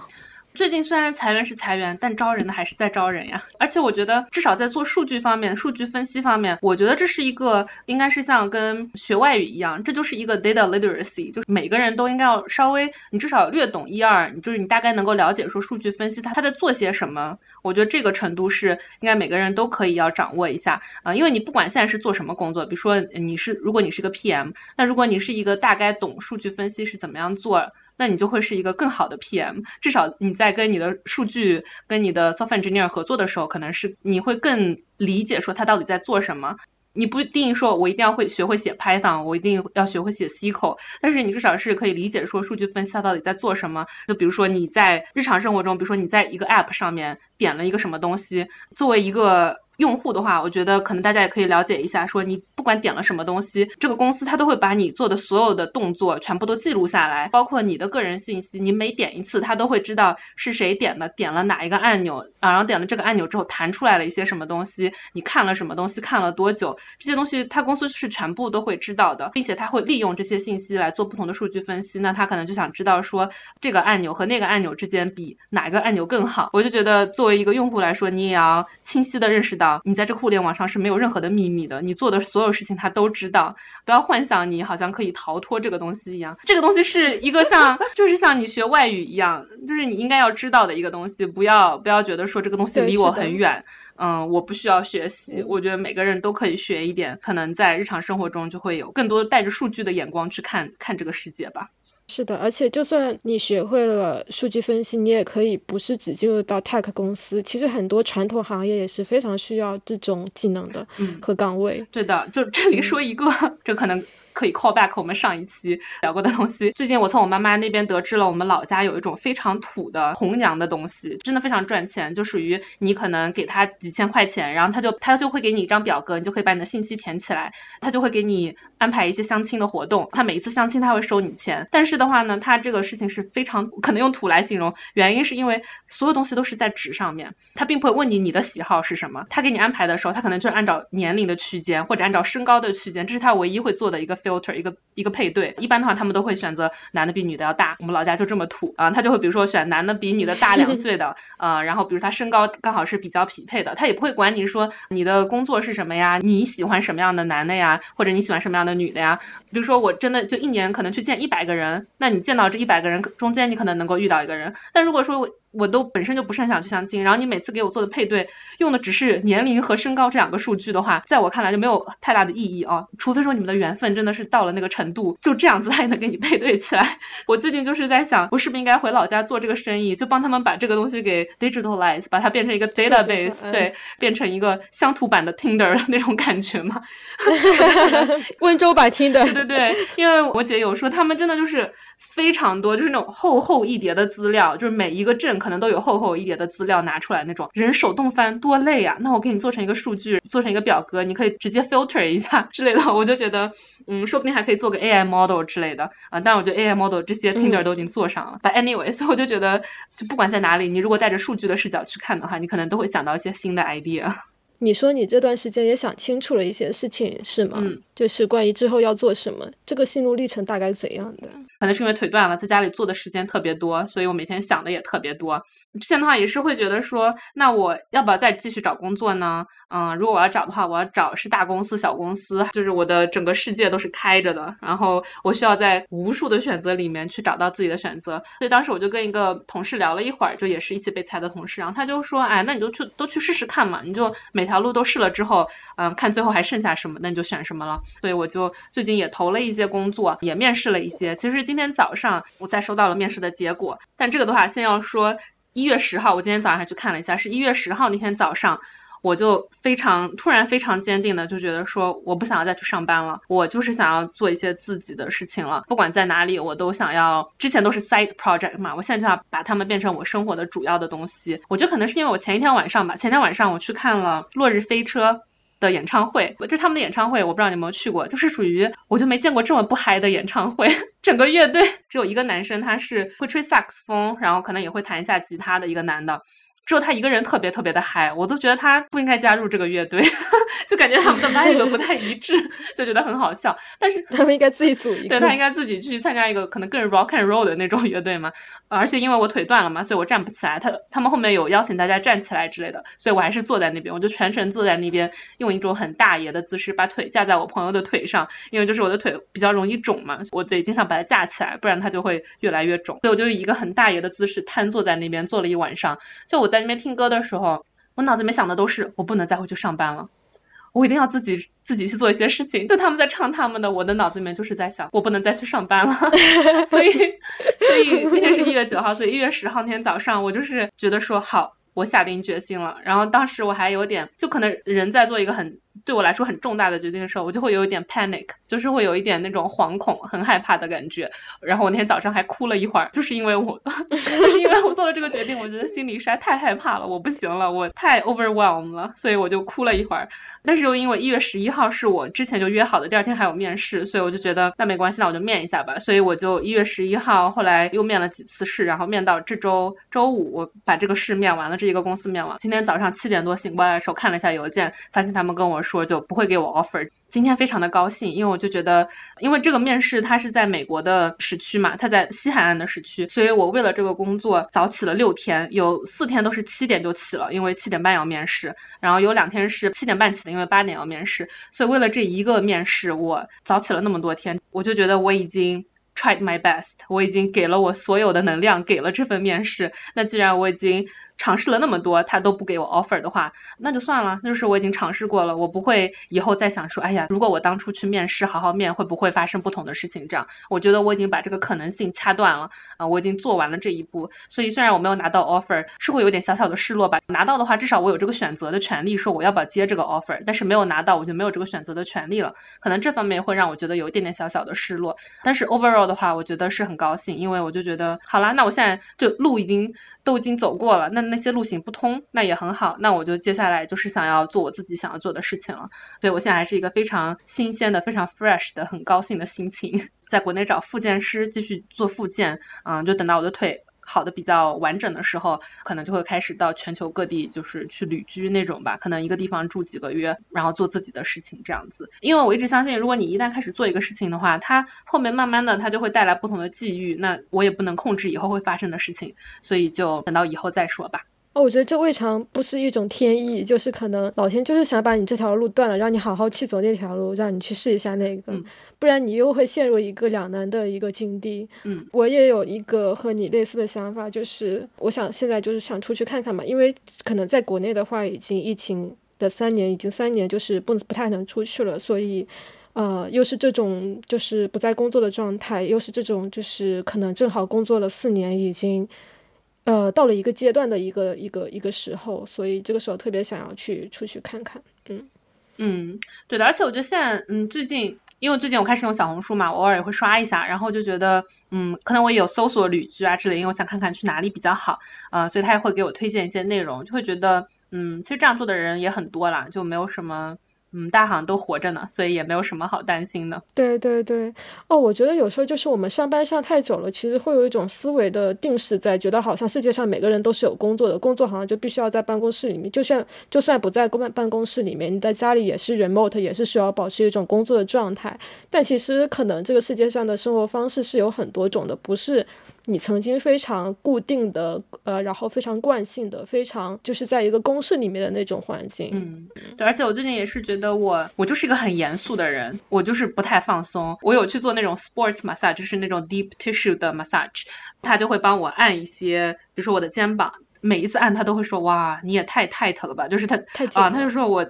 最近虽然裁员是裁员，但招人的还是在招人呀。而且我觉得，至少在做数据方面、数据分析方面，我觉得这是一个应该是像跟学外语一样，这就是一个 data literacy，就是每个人都应该要稍微，你至少略懂一二，你就是你大概能够了解说数据分析它它在做些什么。我觉得这个程度是应该每个人都可以要掌握一下啊，因为你不管现在是做什么工作，比如说你是如果你是个 PM，那如果你是一个大概懂数据分析是怎么样做。那你就会是一个更好的 PM。至少你在跟你的数据、跟你的 software engineer 合作的时候，可能是你会更理解说他到底在做什么。你不一定说我一定要会学会写 Python，我一定要学会写 SQL，但是你至少是可以理解说数据分析它到底在做什么。就比如说你在日常生活中，比如说你在一个 App 上面点了一个什么东西，作为一个。用户的话，我觉得可能大家也可以了解一下，说你不管点了什么东西，这个公司它都会把你做的所有的动作全部都记录下来，包括你的个人信息。你每点一次，它都会知道是谁点的，点了哪一个按钮啊，然后点了这个按钮之后弹出来了一些什么东西，你看了什么东西，看了多久，这些东西它公司是全部都会知道的，并且它会利用这些信息来做不同的数据分析。那他可能就想知道说这个按钮和那个按钮之间比哪一个按钮更好。我就觉得作为一个用户来说，你也要清晰的认识到。你在这个互联网上是没有任何的秘密的，你做的所有事情他都知道。不要幻想你好像可以逃脱这个东西一样，这个东西是一个像，就是像你学外语一样，就是你应该要知道的一个东西。不要不要觉得说这个东西离我很远，嗯，我不需要学习。我觉得每个人都可以学一点，可能在日常生活中就会有更多带着数据的眼光去看看这个世界吧。是的，而且就算你学会了数据分析，你也可以不是只进入到 tech 公司，其实很多传统行业也是非常需要这种技能的和岗位。对的，就这里说一个，这可能。可以 call back 我们上一期聊过的东西。最近我从我妈妈那边得知了，我们老家有一种非常土的红娘的东西，真的非常赚钱。就属于你可能给他几千块钱，然后他就他就会给你一张表格，你就可以把你的信息填起来，他就会给你安排一些相亲的活动。他每一次相亲他会收你钱，但是的话呢，他这个事情是非常可能用土来形容，原因是因为所有东西都是在纸上面，他并不会问你你的喜好是什么。他给你安排的时候，他可能就是按照年龄的区间或者按照身高的区间，这是他唯一会做的一个。filter 一个一个配对，一般的话他们都会选择男的比女的要大。我们老家就这么土啊，他就会比如说选男的比女的大两岁的，呃，然后比如他身高刚好是比较匹配的，他也不会管你说你的工作是什么呀，你喜欢什么样的男的呀，或者你喜欢什么样的女的呀。比如说我真的就一年可能去见一百个人，那你见到这一百个人中间，你可能能够遇到一个人。但如果说我我都本身就不是很想去相亲，然后你每次给我做的配对用的只是年龄和身高这两个数据的话，在我看来就没有太大的意义啊。除非说你们的缘分真的是到了那个程度，就这样子 他也能给你配对起来。我最近就是在想，我是不是应该回老家做这个生意，就帮他们把这个东西给 digitalize，把它变成一个 database，对，变成一个乡土版的 Tinder 那种感觉嘛。温州版 Tinder，对对对，因为我姐有说他们真的就是。非常多，就是那种厚厚一叠的资料，就是每一个镇可能都有厚厚一叠的资料拿出来那种，人手动翻多累啊！那我给你做成一个数据，做成一个表格，你可以直接 filter 一下之类的。我就觉得，嗯，说不定还可以做个 AI model 之类的啊。但是我觉得 AI model 这些 Tinder 都已经做上了。But anyway，所以我就觉得，就不管在哪里，你如果带着数据的视角去看的话，你可能都会想到一些新的 idea。你说你这段时间也想清楚了一些事情是吗？嗯，就是关于之后要做什么，这个心路历程大概怎样的？可能是因为腿断了，在家里坐的时间特别多，所以我每天想的也特别多。之前的话也是会觉得说，那我要不要再继续找工作呢？嗯，如果我要找的话，我要找是大公司、小公司，就是我的整个世界都是开着的，然后我需要在无数的选择里面去找到自己的选择。所以当时我就跟一个同事聊了一会儿，就也是一起被裁的同事，然后他就说，哎，那你就去都去试试看嘛，你就每条路都试了之后，嗯，看最后还剩下什么，那你就选什么了。所以我就最近也投了一些工作，也面试了一些。其实今天早上我才收到了面试的结果，但这个的话，先要说。一月十号，我今天早上还去看了一下，是一月十号那天早上，我就非常突然非常坚定的就觉得说，我不想要再去上班了，我就是想要做一些自己的事情了。不管在哪里，我都想要。之前都是 side project 嘛，我现在就要把它们变成我生活的主要的东西。我觉得可能是因为我前一天晚上吧，前天晚上我去看了落日飞车。的演唱会，就是他们的演唱会，我不知道你有没有去过，就是属于我就没见过这么不嗨的演唱会。整个乐队只有一个男生，他是会吹萨克斯风，然后可能也会弹一下吉他的一个男的。只有他一个人特别特别的嗨，我都觉得他不应该加入这个乐队，就感觉他们的 vibe 不太一致，就觉得很好笑。但是他们应该自己组一个，对他应该自己去参加一个可能更 rock and roll 的那种乐队嘛。而且因为我腿断了嘛，所以我站不起来。他他们后面有邀请大家站起来之类的，所以我还是坐在那边，我就全程坐在那边，用一种很大爷的姿势把腿架在我朋友的腿上，因为就是我的腿比较容易肿嘛，我得经常把它架起来，不然它就会越来越肿。所以我就以一个很大爷的姿势瘫坐在那边坐了一晚上，就我。在那边听歌的时候，我脑子里面想的都是我不能再回去上班了，我一定要自己自己去做一些事情。就他们在唱他们的，我的脑子里面就是在想，我不能再去上班了。所以，所以那天是一月九号，所以一月十号那天早上，我就是觉得说好。我下定决心了，然后当时我还有点，就可能人在做一个很对我来说很重大的决定的时候，我就会有一点 panic，就是会有一点那种惶恐、很害怕的感觉。然后我那天早上还哭了一会儿，就是因为我，就是因为我做了这个决定，我觉得心里实在太害怕了，我不行了，我太 overwhelmed 了，所以我就哭了一会儿。但是又因为一月十一号是我之前就约好的，第二天还有面试，所以我就觉得那没关系，那我就面一下吧。所以我就一月十一号，后来又面了几次试，然后面到这周周五，我把这个试面完了。这一个公司面完，今天早上七点多醒过来的时候看了一下邮件，发现他们跟我说就不会给我 offer。今天非常的高兴，因为我就觉得，因为这个面试它是在美国的时区嘛，它在西海岸的时区，所以我为了这个工作早起了六天，有四天都是七点就起了，因为七点半要面试，然后有两天是七点半起的，因为八点要面试，所以为了这一个面试，我早起了那么多天，我就觉得我已经 tried my best，我已经给了我所有的能量，给了这份面试。那既然我已经尝试了那么多，他都不给我 offer 的话，那就算了。那就是我已经尝试过了，我不会以后再想说，哎呀，如果我当初去面试，好好面，会不会发生不同的事情？这样，我觉得我已经把这个可能性掐断了啊，我已经做完了这一步。所以虽然我没有拿到 offer，是会有点小小的失落吧。拿到的话，至少我有这个选择的权利，说我要不要接这个 offer。但是没有拿到，我就没有这个选择的权利了。可能这方面会让我觉得有一点点小小的失落。但是 overall 的话，我觉得是很高兴，因为我就觉得，好啦，那我现在就路已经都已经走过了，那那些路行不通。那也很好，那我就接下来就是想要做我自己想要做的事情了。所以我现在还是一个非常新鲜的、非常 fresh 的、很高兴的心情，在国内找复健师继续做复健。嗯，就等到我的腿好的比较完整的时候，可能就会开始到全球各地，就是去旅居那种吧。可能一个地方住几个月，然后做自己的事情这样子。因为我一直相信，如果你一旦开始做一个事情的话，它后面慢慢的它就会带来不同的际遇。那我也不能控制以后会发生的事情，所以就等到以后再说吧。哦，我觉得这未尝不是一种天意，就是可能老天就是想把你这条路断了，让你好好去走那条路，让你去试一下那个，不然你又会陷入一个两难的一个境地。嗯，我也有一个和你类似的想法，就是我想现在就是想出去看看嘛，因为可能在国内的话，已经疫情的三年，已经三年就是不不太能出去了，所以，呃，又是这种就是不在工作的状态，又是这种就是可能正好工作了四年已经。呃，到了一个阶段的一个一个一个时候，所以这个时候特别想要去出去看看，嗯嗯，对的，而且我觉得现在，嗯，最近因为最近我开始用小红书嘛，偶尔也会刷一下，然后就觉得，嗯，可能我也有搜索旅居啊之类，因为我想看看去哪里比较好，呃，所以他也会给我推荐一些内容，就会觉得，嗯，其实这样做的人也很多啦，就没有什么。嗯，大家好像都活着呢，所以也没有什么好担心的。对对对，哦，我觉得有时候就是我们上班上太久了，其实会有一种思维的定式在，觉得好像世界上每个人都是有工作的，工作好像就必须要在办公室里面，就算就算不在公办办公室里面，你在家里也是 remote，也是需要保持一种工作的状态。但其实可能这个世界上的生活方式是有很多种的，不是。你曾经非常固定的，呃，然后非常惯性的，非常就是在一个公式里面的那种环境。嗯，而且我最近也是觉得我，我就是一个很严肃的人，我就是不太放松。我有去做那种 sports massage，就是那种 deep tissue 的 massage，他就会帮我按一些，比如说我的肩膀。每一次按他都会说哇你也太 tight 了吧，就是他啊他就说我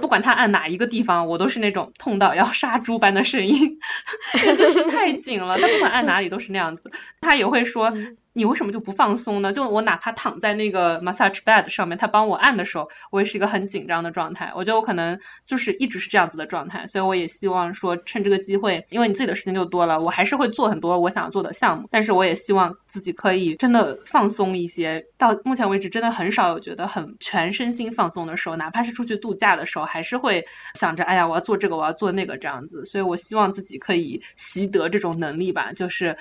不管他按哪一个地方，我都是那种痛到要杀猪般的声音，就是太紧了。他不管按哪里都是那样子。他也会说。你为什么就不放松呢？就我哪怕躺在那个 massage bed 上面，他帮我按的时候，我也是一个很紧张的状态。我觉得我可能就是一直是这样子的状态，所以我也希望说趁这个机会，因为你自己的事情就多了，我还是会做很多我想要做的项目。但是我也希望自己可以真的放松一些。到目前为止，真的很少有觉得很全身心放松的时候，哪怕是出去度假的时候，还是会想着，哎呀，我要做这个，我要做那个这样子。所以我希望自己可以习得这种能力吧，就是。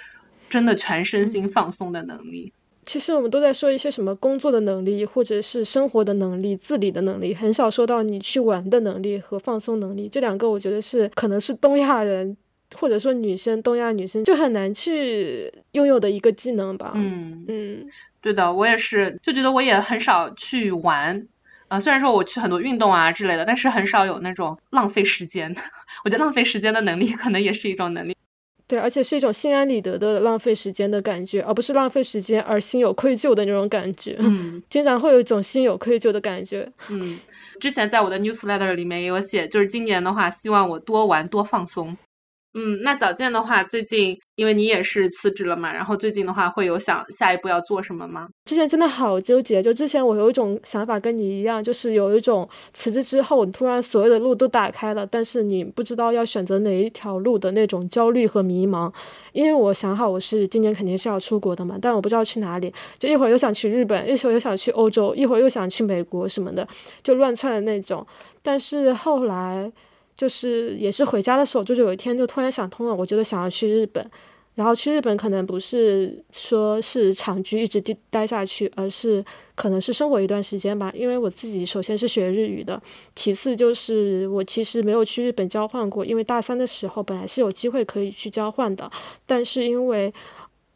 真的全身心放松的能力。其实我们都在说一些什么工作的能力，或者是生活的能力、自理的能力，很少说到你去玩的能力和放松能力。这两个我觉得是可能是东亚人或者说女生，东亚女生就很难去拥有的一个技能吧。嗯嗯，对的，我也是，就觉得我也很少去玩啊。虽然说我去很多运动啊之类的，但是很少有那种浪费时间。我觉得浪费时间的能力可能也是一种能力。对，而且是一种心安理得的浪费时间的感觉，而不是浪费时间而心有愧疚的那种感觉。嗯，经常会有一种心有愧疚的感觉。嗯，之前在我的 newsletter 里面也有写，就是今年的话，希望我多玩多放松。嗯，那早见的话，最近因为你也是辞职了嘛，然后最近的话会有想下一步要做什么吗？之前真的好纠结，就之前我有一种想法跟你一样，就是有一种辞职之后，突然所有的路都打开了，但是你不知道要选择哪一条路的那种焦虑和迷茫。因为我想好我是今年肯定是要出国的嘛，但我不知道去哪里，就一会儿又想去日本，一会儿又想去欧洲，一会儿又想去美国什么的，就乱窜的那种。但是后来。就是也是回家的时候，就是有一天就突然想通了，我觉得想要去日本，然后去日本可能不是说是长居一直待待下去，而是可能是生活一段时间吧。因为我自己首先是学日语的，其次就是我其实没有去日本交换过，因为大三的时候本来是有机会可以去交换的，但是因为。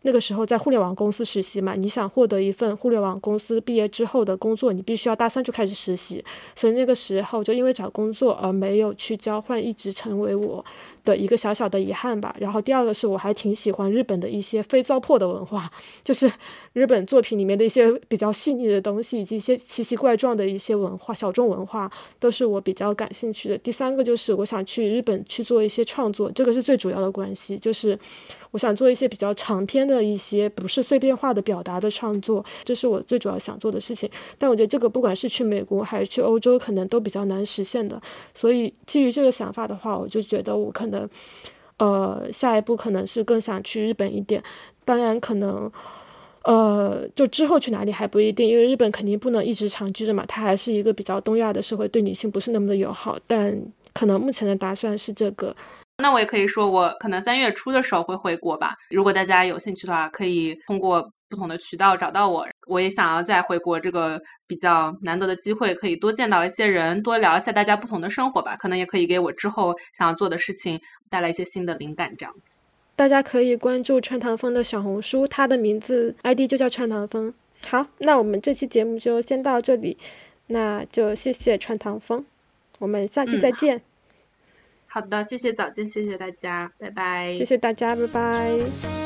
那个时候在互联网公司实习嘛，你想获得一份互联网公司毕业之后的工作，你必须要大三就开始实习，所以那个时候就因为找工作而没有去交换，一直成为我。的一个小小的遗憾吧。然后第二个是我还挺喜欢日本的一些非糟粕的文化，就是日本作品里面的一些比较细腻的东西，以及一些奇奇怪状的一些文化、小众文化，都是我比较感兴趣的。第三个就是我想去日本去做一些创作，这个是最主要的关系，就是我想做一些比较长篇的一些不是碎片化的表达的创作，这是我最主要想做的事情。但我觉得这个不管是去美国还是去欧洲，可能都比较难实现的。所以基于这个想法的话，我就觉得我可能。的，呃，下一步可能是更想去日本一点，当然可能，呃，就之后去哪里还不一定，因为日本肯定不能一直长居着嘛，它还是一个比较东亚的社会，对女性不是那么的友好，但可能目前的打算是这个。那我也可以说，我可能三月初的时候会回国吧。如果大家有兴趣的话，可以通过不同的渠道找到我。我也想要再回国这个比较难得的机会，可以多见到一些人，多聊一下大家不同的生活吧。可能也可以给我之后想要做的事情带来一些新的灵感，这样子。大家可以关注川唐风的小红书，他的名字 ID 就叫川唐风。好，那我们这期节目就先到这里，那就谢谢川唐风，我们下期再见。好的，谢谢早见，谢谢大家，拜拜。谢谢大家，拜拜。